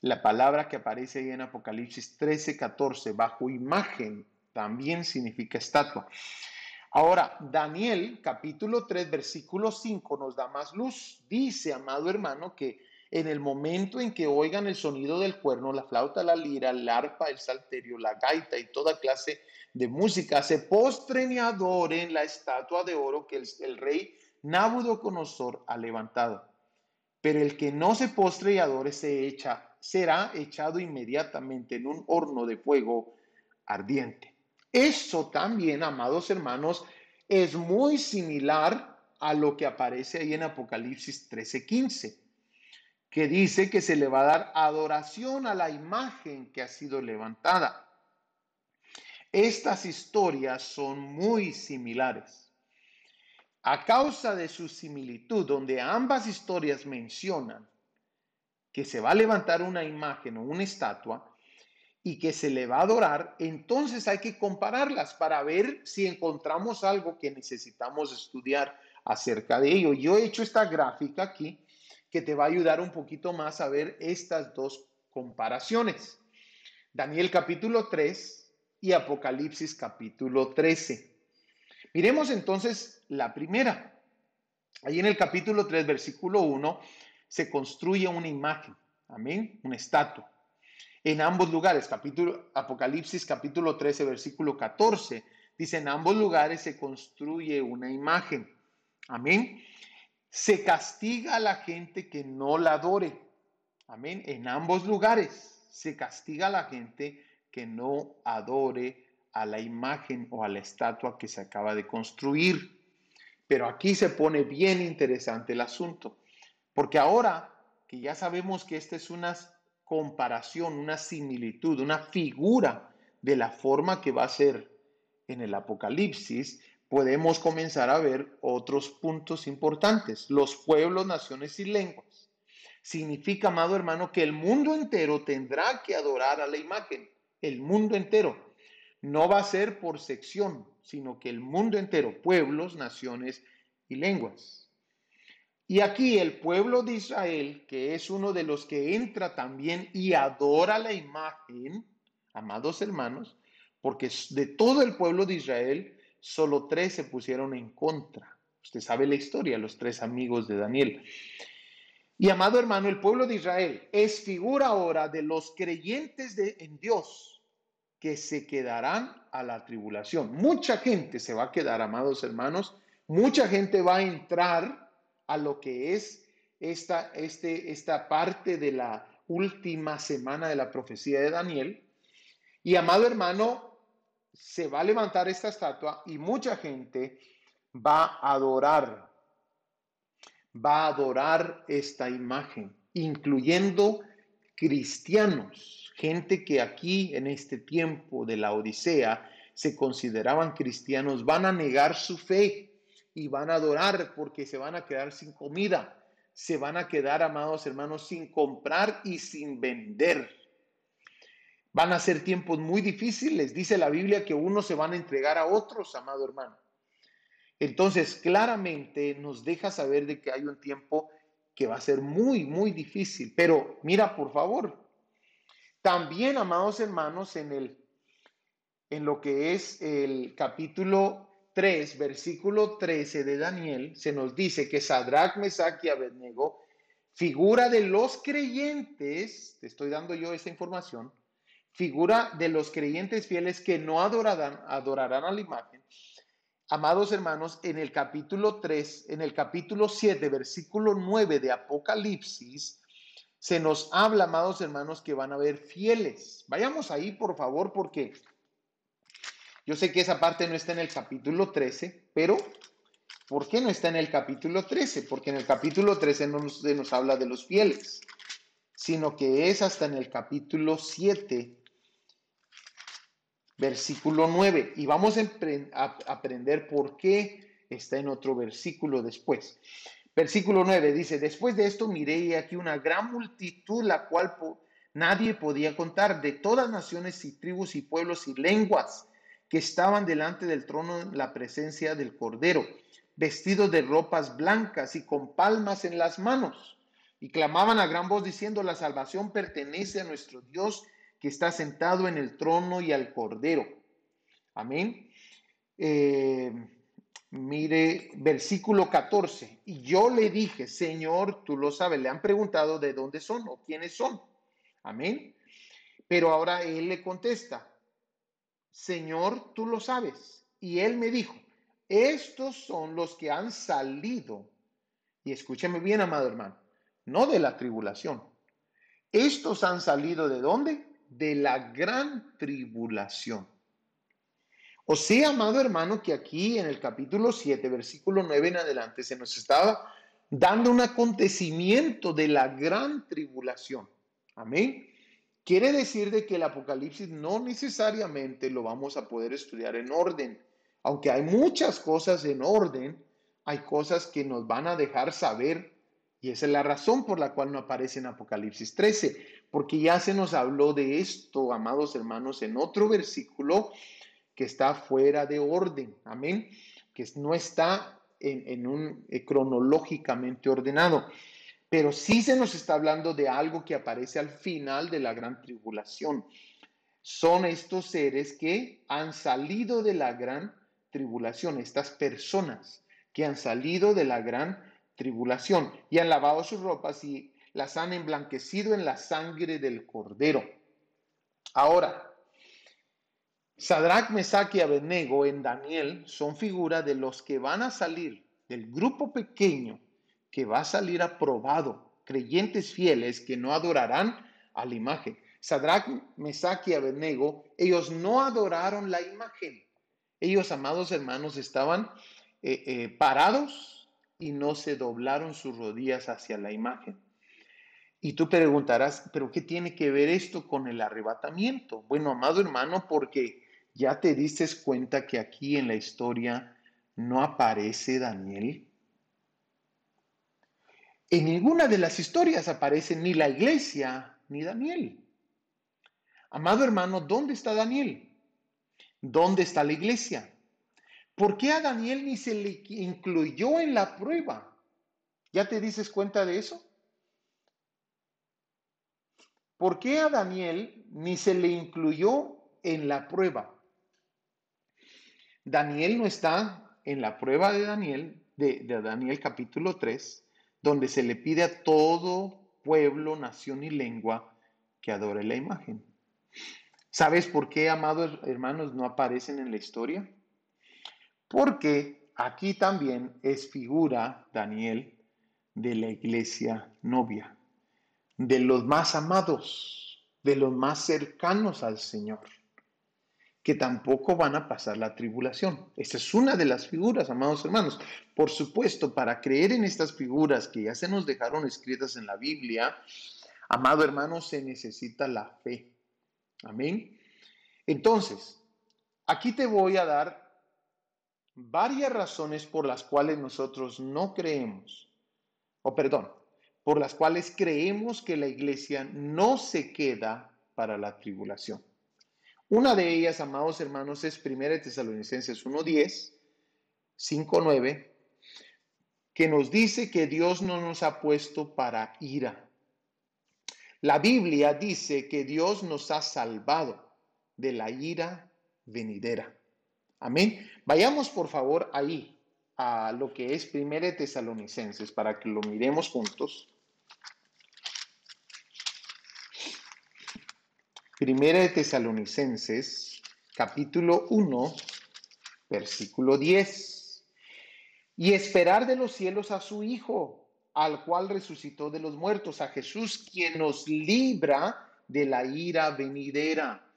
La palabra que aparece ahí en Apocalipsis 13, 14, bajo imagen, también significa estatua. Ahora, Daniel capítulo 3, versículo 5 nos da más luz. Dice, amado hermano, que en el momento en que oigan el sonido del cuerno, la flauta, la lira, el arpa, el salterio, la gaita y toda clase de música, se postren y adoren la estatua de oro que el, rey Nabucodonosor ha levantado. Pero el que no se postre y adore se echa, será echado inmediatamente en un horno de fuego ardiente. Eso también, amados hermanos, es muy similar a lo que aparece ahí en Apocalipsis 13:15 que dice que se le va a dar adoración a la imagen que ha sido levantada. Estas historias son muy similares. A causa de su similitud, donde ambas historias mencionan que se va a levantar una imagen o una estatua y que se le va a adorar, entonces hay que compararlas para ver si encontramos algo que necesitamos estudiar acerca de ello. Yo he hecho esta gráfica aquí que te va a ayudar un poquito más a ver estas dos comparaciones. Daniel capítulo 3 y Apocalipsis capítulo 13. Miremos entonces la primera. Ahí en el capítulo 3, versículo 1, se construye una imagen, amén, una estatua. En ambos lugares, capítulo, Apocalipsis capítulo 13, versículo 14, dice, en ambos lugares se construye una imagen, amén. Se castiga a la gente que no la adore. Amén. En ambos lugares se castiga a la gente que no adore a la imagen o a la estatua que se acaba de construir. Pero aquí se pone bien interesante el asunto, porque ahora que ya sabemos que esta es una comparación, una similitud, una figura de la forma que va a ser en el Apocalipsis, podemos comenzar a ver otros puntos importantes. Los pueblos, naciones y lenguas. Significa, amado hermano, que el mundo entero tendrá que adorar a la imagen. El mundo entero. No va a ser por sección, sino que el mundo entero, pueblos, naciones y lenguas. Y aquí el pueblo de Israel, que es uno de los que entra también y adora la imagen, amados hermanos, porque de todo el pueblo de Israel, solo tres se pusieron en contra. Usted sabe la historia, los tres amigos de Daniel. Y amado hermano, el pueblo de Israel es figura ahora de los creyentes de, en Dios que se quedarán a la tribulación. Mucha gente se va a quedar, amados hermanos, mucha gente va a entrar a lo que es esta, este, esta parte de la última semana de la profecía de Daniel. Y amado hermano, se va a levantar esta estatua y mucha gente va a adorar, va a adorar esta imagen, incluyendo cristianos, gente que aquí en este tiempo de la Odisea se consideraban cristianos, van a negar su fe y van a adorar porque se van a quedar sin comida, se van a quedar, amados hermanos, sin comprar y sin vender. Van a ser tiempos muy difíciles. Dice la Biblia que unos se van a entregar a otros, amado hermano. Entonces, claramente nos deja saber de que hay un tiempo que va a ser muy, muy difícil. Pero mira, por favor, también, amados hermanos, en el en lo que es el capítulo 3, versículo 13 de Daniel, se nos dice que Sadrach, Mesach y Abednego, figura de los creyentes, te estoy dando yo esa información, figura de los creyentes fieles que no adorarán, adorarán a la imagen. Amados hermanos, en el capítulo 3, en el capítulo 7, versículo 9 de Apocalipsis, se nos habla, amados hermanos, que van a haber fieles. Vayamos ahí, por favor, porque yo sé que esa parte no está en el capítulo 13, pero ¿por qué no está en el capítulo 13? Porque en el capítulo 13 no nos, nos habla de los fieles, sino que es hasta en el capítulo 7, versículo 9. Y vamos a aprender por qué está en otro versículo después. Versículo 9 dice, después de esto miré aquí una gran multitud, la cual nadie podía contar, de todas naciones y tribus y pueblos y lenguas que estaban delante del trono en la presencia del Cordero, vestidos de ropas blancas y con palmas en las manos, y clamaban a gran voz diciendo, la salvación pertenece a nuestro Dios que está sentado en el trono y al Cordero. Amén. Eh, mire, versículo 14. Y yo le dije, Señor, tú lo sabes, le han preguntado de dónde son o quiénes son. Amén. Pero ahora él le contesta, Señor, tú lo sabes. Y él me dijo, estos son los que han salido. Y escúcheme bien, amado hermano, no de la tribulación. Estos han salido de dónde? De la gran tribulación. O sea, amado hermano, que aquí en el capítulo 7, versículo 9 en adelante, se nos estaba dando un acontecimiento de la gran tribulación. Amén. Quiere decir de que el Apocalipsis no necesariamente lo vamos a poder estudiar en orden. Aunque hay muchas cosas en orden, hay cosas que nos van a dejar saber y esa es la razón por la cual no aparece en Apocalipsis 13, porque ya se nos habló de esto, amados hermanos, en otro versículo que está fuera de orden, amén, que no está en, un eh, cronológicamente ordenado pero sí se nos está hablando de algo que aparece al final de la gran tribulación. Son estos seres que han salido de la gran tribulación, estas personas que han salido de la gran tribulación y han lavado sus ropas y las han emblanquecido en la sangre del cordero. Ahora, Sadrach, Mesach y Abednego en Daniel son figura de los que van a salir del grupo pequeño que va a salir aprobado, creyentes fieles que no adorarán a la imagen. Sadrach, Mesach y Abednego, ellos no adoraron la imagen. Ellos, amados hermanos, estaban eh, eh, parados y no se doblaron sus rodillas hacia la imagen. Y tú preguntarás, ¿pero qué tiene que ver esto con el arrebatamiento? Bueno, amado hermano, porque ya te diste cuenta que aquí en la historia no aparece Daniel. En ninguna de las historias aparece ni la iglesia ni Daniel. Amado hermano, ¿dónde está Daniel? ¿Dónde está la iglesia? ¿Por qué a Daniel ni se le incluyó en la prueba? ¿Ya te dices cuenta de eso? ¿Por qué a Daniel ni se le incluyó en la prueba? Daniel no está en la prueba de Daniel, de, Daniel capítulo 3, donde se le pide a todo pueblo, nación y lengua que adore la imagen. ¿Sabes por qué, amados hermanos, no aparecen en la historia? Porque aquí también es figura Daniel de la iglesia novia de los más amados, de los más cercanos al Señor, que tampoco van a pasar la tribulación. Esta es una de las figuras, amados hermanos. Por supuesto, para creer en estas figuras que ya se nos dejaron escritas en la Biblia, amado hermano, se necesita la fe. Amén. Entonces, aquí te voy a dar varias razones por las cuales nosotros no creemos, o perdón, por las cuales creemos que la iglesia no se queda para la tribulación. Una de ellas, amados hermanos, es 1 Tesalonicenses 1.10, 5.9, que nos dice que Dios no nos ha puesto para ira. La Biblia dice que Dios nos ha salvado de la ira venidera. Amén. Vayamos por favor ahí a lo que es 1 Tesalonicenses para que lo miremos juntos. Primera de Tesalonicenses, capítulo 1, versículo 10. Y esperar de los cielos a su Hijo, al cual resucitó de los muertos, a Jesús, quien nos libra de la ira venidera.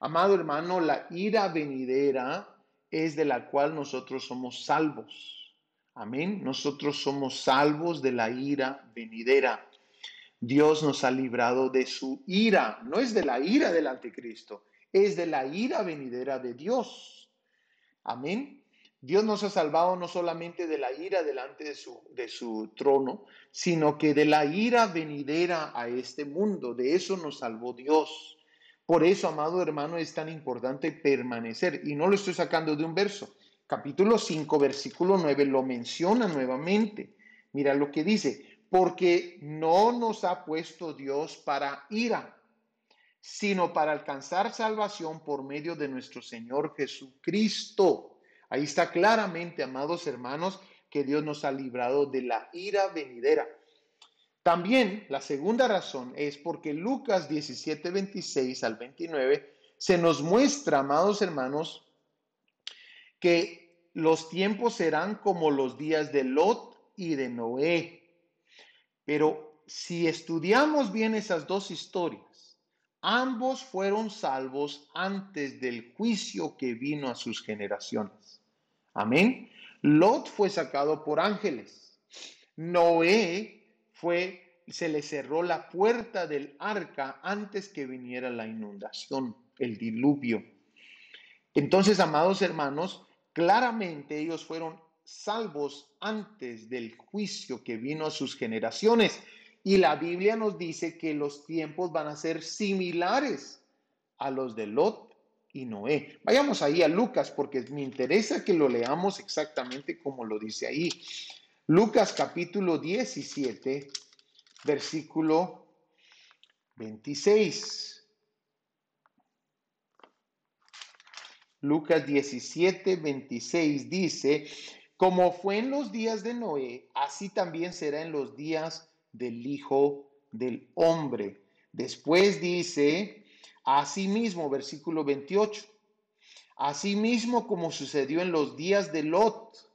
Amado hermano, la ira venidera es de la cual nosotros somos salvos. Amén. Nosotros somos salvos de la ira venidera. Dios nos ha librado de su ira. No es de la ira del anticristo, es de la ira venidera de Dios. Amén. Dios nos ha salvado no solamente de la ira delante de su, de su trono, sino que de la ira venidera a este mundo. De eso nos salvó Dios. Por eso, amado hermano, es tan importante permanecer. Y no lo estoy sacando de un verso. Capítulo 5, versículo 9 lo menciona nuevamente. Mira lo que dice porque no nos ha puesto Dios para ira, sino para alcanzar salvación por medio de nuestro Señor Jesucristo. Ahí está claramente, amados hermanos, que Dios nos ha librado de la ira venidera. También la segunda razón es porque Lucas 17, 26 al 29 se nos muestra, amados hermanos, que los tiempos serán como los días de Lot y de Noé pero si estudiamos bien esas dos historias, ambos fueron salvos antes del juicio que vino a sus generaciones. Amén. Lot fue sacado por ángeles. Noé fue, se le cerró la puerta del arca antes que viniera la inundación, el diluvio. Entonces, amados hermanos, claramente ellos fueron salvos antes del juicio que vino a sus generaciones. Y la Biblia nos dice que los tiempos van a ser similares a los de Lot y Noé. Vayamos ahí a Lucas porque me interesa que lo leamos exactamente como lo dice ahí. Lucas capítulo 17, versículo 26. Lucas 17, 26 dice, como fue en los días de Noé, así también será en los días del Hijo del Hombre. Después dice, asimismo, versículo 28, asimismo como sucedió en los días de Lot,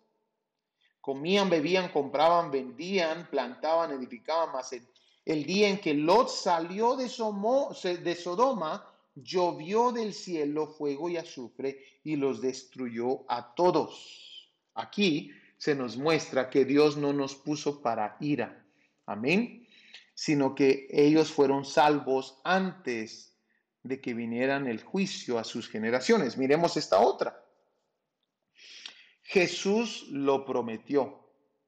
comían, bebían, compraban, vendían, plantaban, edificaban, mas El día en que Lot salió de, de Sodoma, llovió del cielo fuego y azufre y los destruyó a todos. Aquí se nos muestra que Dios no nos puso para ira. Amén. Sino que ellos fueron salvos antes de que vinieran el juicio a sus generaciones. Miremos esta otra. Jesús lo prometió.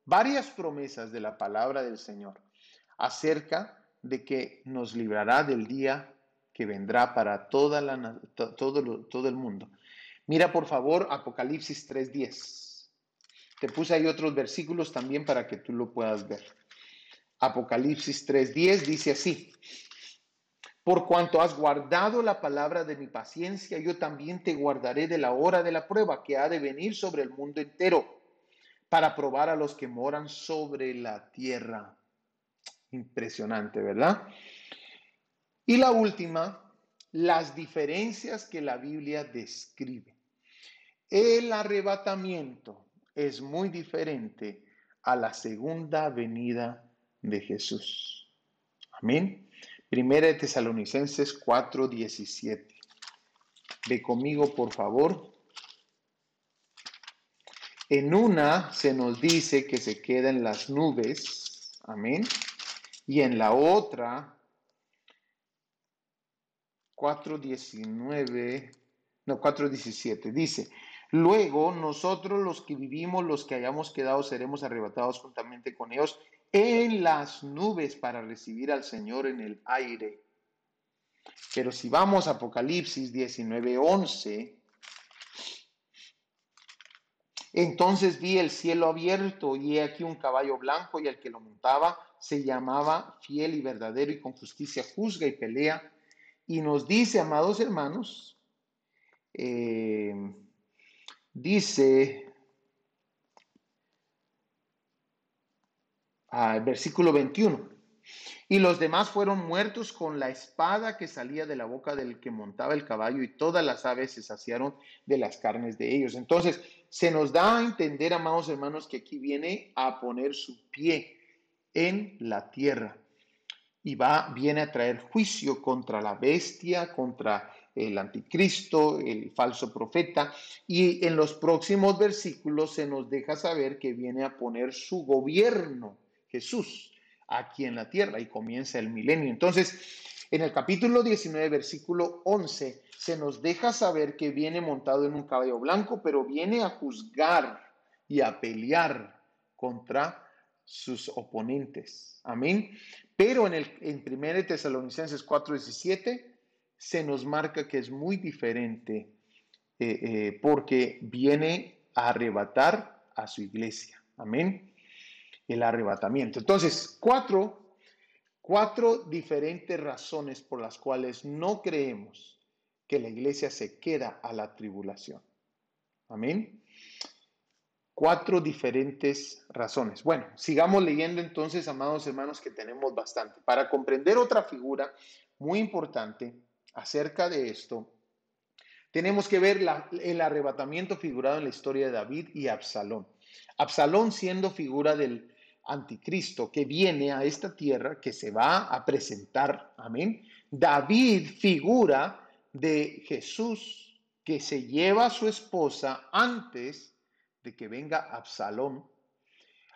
Varias promesas de la palabra del Señor acerca de que nos librará del día que vendrá para toda la, todo, todo el mundo. Mira por favor Apocalipsis 3.10. Te puse ahí otros versículos también para que tú lo puedas ver. Apocalipsis 3.10 dice así, por cuanto has guardado la palabra de mi paciencia, yo también te guardaré de la hora de la prueba que ha de venir sobre el mundo entero, para probar a los que moran sobre la tierra. Impresionante, ¿verdad? Y la última, las diferencias que la Biblia describe. El arrebatamiento es muy diferente a la segunda venida de Jesús. Amén. Primera de Tesalonicenses 4:17. Ve conmigo, por favor. En una se nos dice que se queda en las nubes. Amén. Y en la otra, 4.19, no, 4.17, dice, luego nosotros los que vivimos, los que hayamos quedado, seremos arrebatados juntamente con ellos en las nubes para recibir al Señor en el aire. Pero si vamos a Apocalipsis 19:11, entonces vi el cielo abierto y he aquí un caballo blanco y el que lo montaba se llamaba fiel y verdadero y con justicia juzga y pelea. Y nos dice, amados hermanos, eh, dice versículo 21. Y los demás fueron muertos con la espada que salía de la boca del que montaba el caballo y todas las aves se saciaron de las carnes de ellos. Entonces, se nos da a entender, amados hermanos, que aquí viene a poner su pie en la tierra y va, viene a traer juicio contra la bestia, contra el anticristo, el falso profeta, y en los próximos versículos se nos deja saber que viene a poner su gobierno Jesús aquí en la tierra y comienza el milenio. Entonces, en el capítulo 19, versículo 11, se nos deja saber que viene montado en un caballo blanco, pero viene a juzgar y a pelear contra sus oponentes. Amén. Pero en el en 1 Tesalonicenses 4:17 se nos marca que es muy diferente eh, eh, porque viene a arrebatar a su iglesia. Amén el arrebatamiento. Entonces, cuatro, cuatro diferentes razones por las cuales no creemos que la iglesia se queda a la tribulación. Amén. Cuatro diferentes razones. Bueno, sigamos leyendo entonces, amados hermanos, que tenemos bastante. Para comprender otra figura muy importante acerca de esto, tenemos que ver el arrebatamiento figurado en la historia de David y Absalón. Absalón siendo figura del, anticristo que viene a esta tierra, que se va a presentar. Amén. David figura de Jesús que se lleva a su esposa antes de que venga Absalón.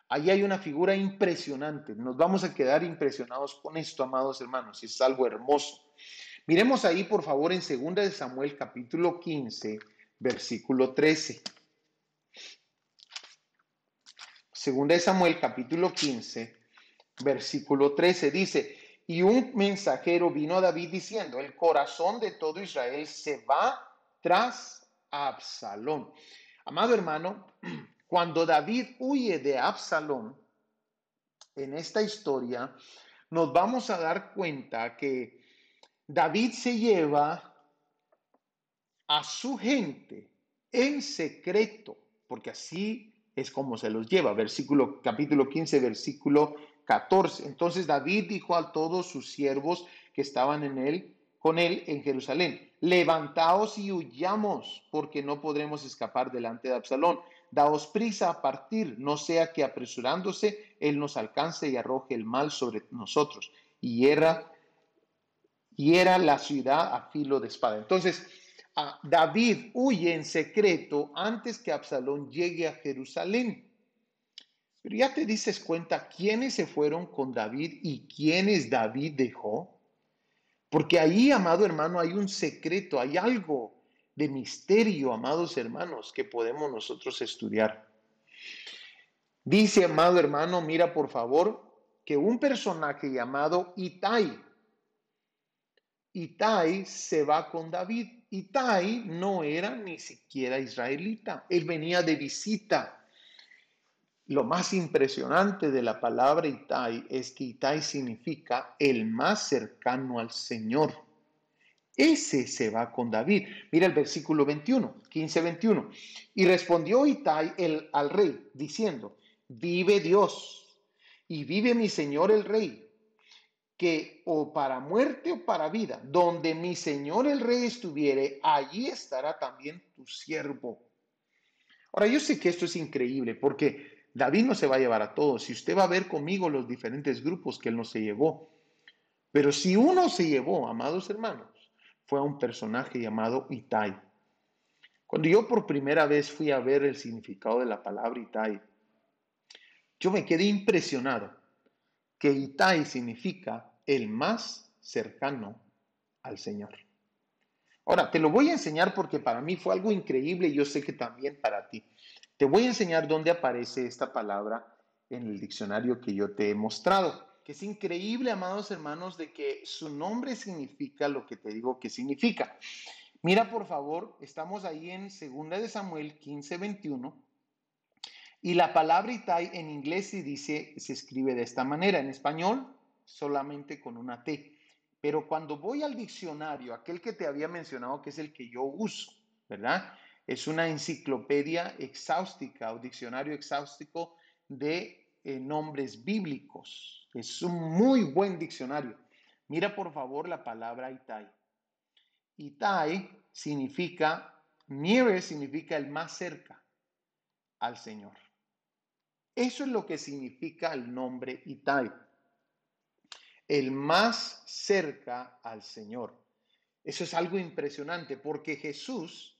Ahí hay una figura impresionante. Nos vamos a quedar impresionados con esto, amados hermanos. Es algo hermoso. Miremos ahí, por favor, en 2 de Samuel capítulo 15, versículo 13. Segunda de Samuel capítulo 15, versículo 13 dice, y un mensajero vino a David diciendo, el corazón de todo Israel se va tras Absalón. Amado hermano, cuando David huye de Absalón, en esta historia, nos vamos a dar cuenta que David se lleva a su gente en secreto, porque así es como se los lleva. Versículo, capítulo 15, versículo 14. Entonces David dijo a todos sus siervos que estaban en él, con él en Jerusalén, levantaos y huyamos, porque no podremos escapar delante de Absalón. Daos prisa a partir, no sea que apresurándose él nos alcance y arroje el mal sobre nosotros. y era, y era la ciudad a filo de espada. Entonces, David huye en secreto antes que Absalón llegue a Jerusalén. Pero ya te dices cuenta quiénes se fueron con David y quiénes David dejó. Porque ahí, amado hermano, hay un secreto, hay algo de misterio, amados hermanos, que podemos nosotros estudiar. Dice, amado hermano, mira por favor, que un personaje llamado Itai, Itai se va con David. Itai no era ni siquiera israelita, él venía de visita. Lo más impresionante de la palabra Itai es que Itai significa el más cercano al Señor. Ese se va con David. Mira el versículo 21, 15-21. Y respondió Itai el, al rey, diciendo, vive Dios y vive mi Señor el rey, que o para muerte o para vida, donde mi Señor el rey estuviere, allí estará también tu siervo. Ahora, yo sé que esto es increíble porque David no se va a llevar a todos. Si usted va a ver conmigo los diferentes grupos que él no se llevó. Pero si uno se llevó, amados hermanos, fue a un personaje llamado Itai. Cuando yo por primera vez fui a ver el significado de la palabra Itai, yo me quedé impresionado que Itai significa el más cercano al Señor. Ahora, te lo voy a enseñar porque para mí fue algo increíble y yo sé que también para ti. Te voy a enseñar dónde aparece esta palabra en el diccionario que yo te he mostrado que es increíble, amados hermanos, de que su nombre significa lo que te digo que significa. Mira, por favor, estamos ahí en 2 de Samuel 15, 21. Y la palabra Itai en inglés se dice, se escribe de esta manera, en español solamente con una T. Pero cuando voy al diccionario, aquel que te había mencionado, que es el que yo uso, ¿verdad? Es una enciclopedia exhaustica o diccionario exhaustico de eh, nombres bíblicos. Es un muy buen diccionario. Mira por favor la palabra Itai. Itai significa, near significa el más cerca al Señor. Eso es lo que significa el nombre Itai. El más cerca al Señor. Eso es algo impresionante porque Jesús,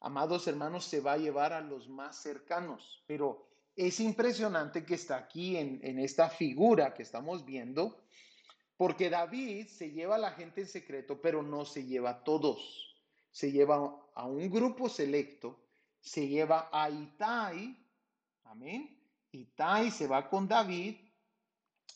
amados hermanos, se va a llevar a los más cercanos, pero es impresionante que está aquí en, esta figura que estamos viendo, porque David se lleva a la gente en secreto, pero no se lleva a todos. Se lleva a un grupo selecto, se lleva a Itai, amén. Itai se va con David,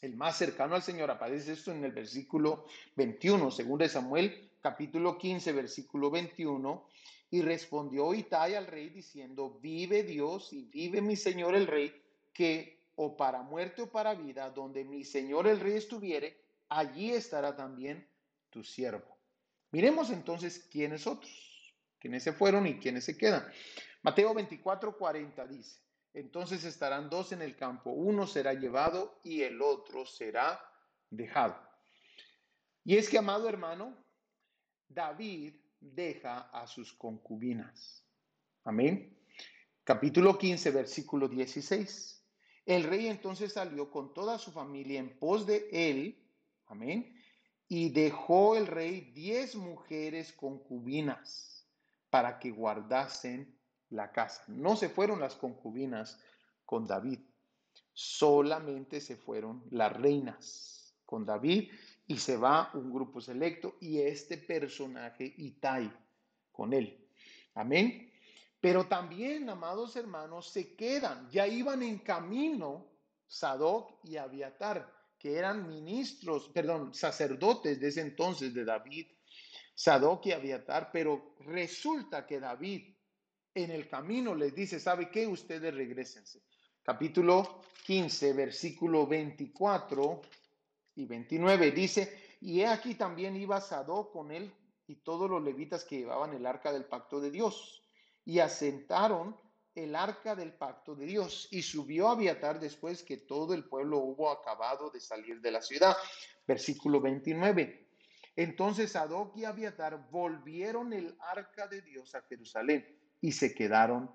el más cercano al Señor. Aparece esto en el versículo 21, segundo de Samuel, capítulo 15, versículo 21. Y respondió Itai al rey diciendo, vive Dios y vive mi señor el rey, que o para muerte o para vida, donde mi señor el rey estuviere, allí estará también tu siervo. Miremos entonces quiénes otros, quiénes se fueron y quiénes se quedan. Mateo 24, 40 dice, entonces estarán dos en el campo, uno será llevado y el otro será dejado. Y es que, amado hermano, David deja a sus concubinas. Amén. Capítulo 15, versículo 16. El rey entonces salió con toda su familia en pos de él. Amén. Y dejó el rey diez mujeres concubinas para que guardasen la casa. No se fueron las concubinas con David, solamente se fueron las reinas con David y se va un grupo selecto y este personaje Itai con él. Amén. Pero también, amados hermanos, se quedan, ya iban en camino Sadoc y Abiatar, que eran ministros, perdón, sacerdotes de ese entonces de David, Sadoc y Abiatar, pero resulta que David en el camino les dice, ¿sabe qué? Ustedes regresense. Capítulo 15, versículo 24 y 29 dice, y he aquí también iba Sadó con él y todos los levitas que llevaban el arca del pacto de Dios, y asentaron el arca del pacto de Dios, y subió a Abiatar después que todo el pueblo hubo acabado de salir de la ciudad. Versículo 29. Entonces Sadoc y Abiatar volvieron el arca de Dios a Jerusalén y se quedaron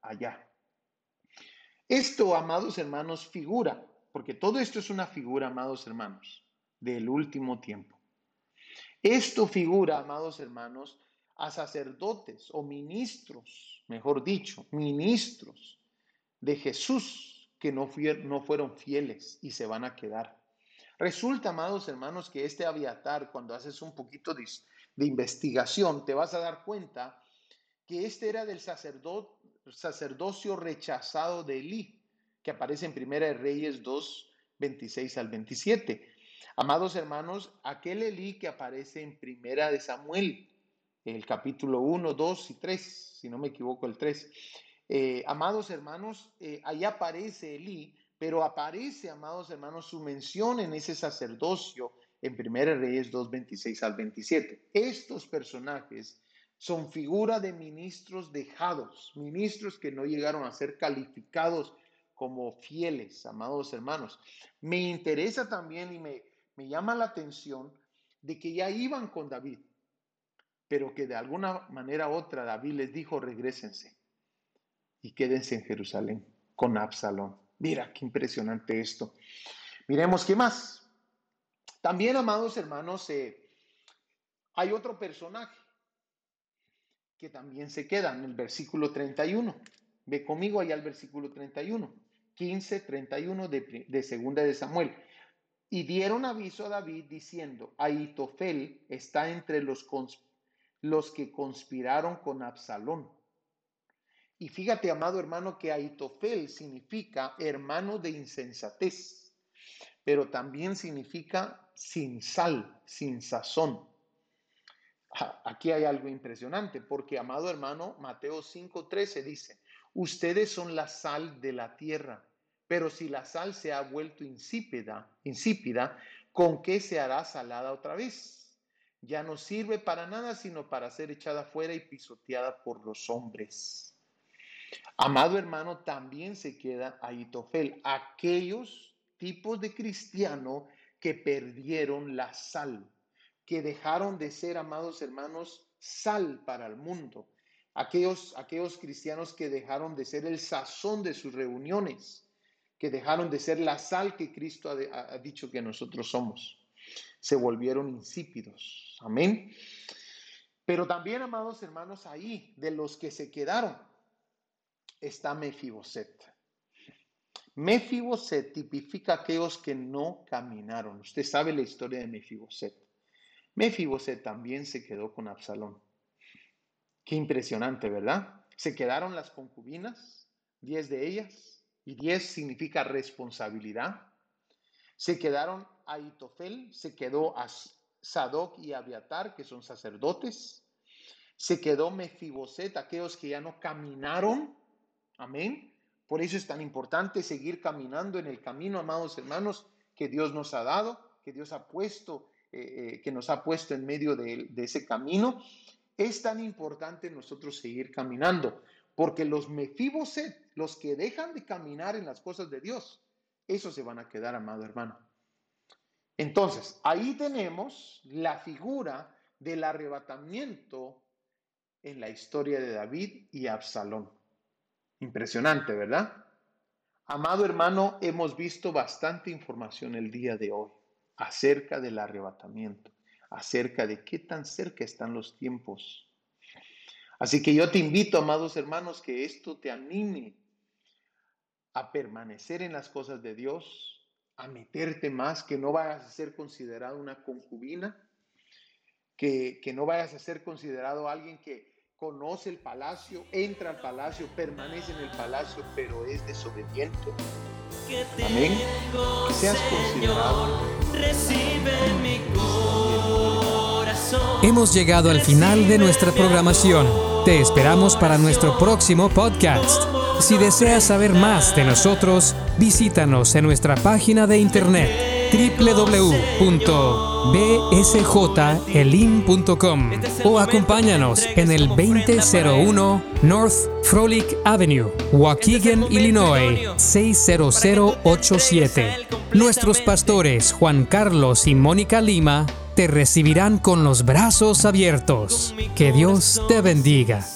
allá. Esto, amados hermanos, figura porque todo esto es una figura, amados hermanos. del último tiempo. Esto figura, amados hermanos, a sacerdotes o ministros, mejor dicho, ministros de Jesús que no, no fueron fieles y se van a quedar. Resulta, amados hermanos, que este aviatar, cuando haces un poquito de, de investigación, te vas a dar cuenta que este era del sacerdocio rechazado de Elí, que aparece en Primera de Reyes 2, 26 al 27. Amados hermanos, aquel Elí que aparece en Primera de Samuel, el capítulo 1, 2 y 3, si no me equivoco, el 3. Eh, amados hermanos, eh, ahí aparece Elí, pero aparece, amados hermanos, su mención en ese sacerdocio en Primera Reyes 2, 26 al 27. Estos personajes son figura de ministros dejados, ministros que no llegaron a ser calificados como fieles, amados hermanos. Me interesa también y me, me llama la atención de que ya iban con David, pero que de alguna manera u otra David les dijo, regresense y quédense en Jerusalén con Absalón. Mira, qué impresionante esto. Miremos qué más. También, amados hermanos, eh, hay otro personaje que también se queda en el versículo 31. Ve conmigo allá al versículo 31, 15, 31 de, de segunda de Samuel. Y dieron aviso a David diciendo, Aitofel está entre los, los que conspiraron con Absalón. Y fíjate, amado hermano, que Aitofel significa hermano de insensatez, pero también significa sin sal, sin sazón. Aquí hay algo impresionante, porque, amado hermano, Mateo 5:13 dice, ustedes son la sal de la tierra pero si la sal se ha vuelto insípida, insípida, ¿con qué se hará salada otra vez? Ya no sirve para nada sino para ser echada fuera y pisoteada por los hombres. Amado hermano, también se queda ahí Tofel, aquellos tipos de cristiano que perdieron la sal, que dejaron de ser, amados hermanos, sal para el mundo. Aquellos, aquellos cristianos que dejaron de ser el sazón de sus reuniones que dejaron de ser la sal que Cristo ha, dicho que nosotros somos. Se volvieron insípidos. Amén. Pero también, amados hermanos, ahí, de los que se quedaron, está Mefiboset. Mefiboset tipifica aquellos que no caminaron. Usted sabe la historia de Mefiboset. Mefiboset también se quedó con Absalón. Qué impresionante, ¿verdad? Se quedaron las concubinas, diez de ellas, y 10 significa responsabilidad. Se quedaron a Itofel, se quedó a Sadoc y Abiatar, que son sacerdotes. Se quedó Mefiboset, aquellos que ya no caminaron. Amén. Por eso es tan importante seguir caminando en el camino, amados hermanos, que Dios nos ha dado, que Dios ha puesto, eh, eh, que nos ha puesto en medio de, de ese camino. Es tan importante nosotros seguir caminando. Porque los Mefiboset, los que dejan de caminar en las cosas de Dios, esos se van a quedar, amado hermano. Entonces, ahí tenemos la figura del arrebatamiento en la historia de David y Absalón. Impresionante, ¿verdad? Amado hermano, hemos visto bastante información el día de hoy acerca del arrebatamiento, acerca de qué tan cerca están los tiempos Así que yo te invito, amados hermanos, que esto te anime a permanecer en las cosas de Dios, a meterte más, que no vayas a ser considerado una concubina, que, no vayas a ser considerado alguien que conoce el palacio, entra al palacio, permanece en el palacio, pero es desobediente. Amén. Que seas considerado. Recibe mi Hemos llegado al final de nuestra programación. Te esperamos para nuestro próximo podcast. Si deseas saber más de nosotros, visítanos en nuestra página de internet www.bsjelim.com o acompáñanos en el 2001 North Frolic Avenue, Waukegan, Illinois 60087. Nuestros pastores Juan Carlos y Mónica Lima te recibirán con los brazos abiertos. Que Dios te bendiga.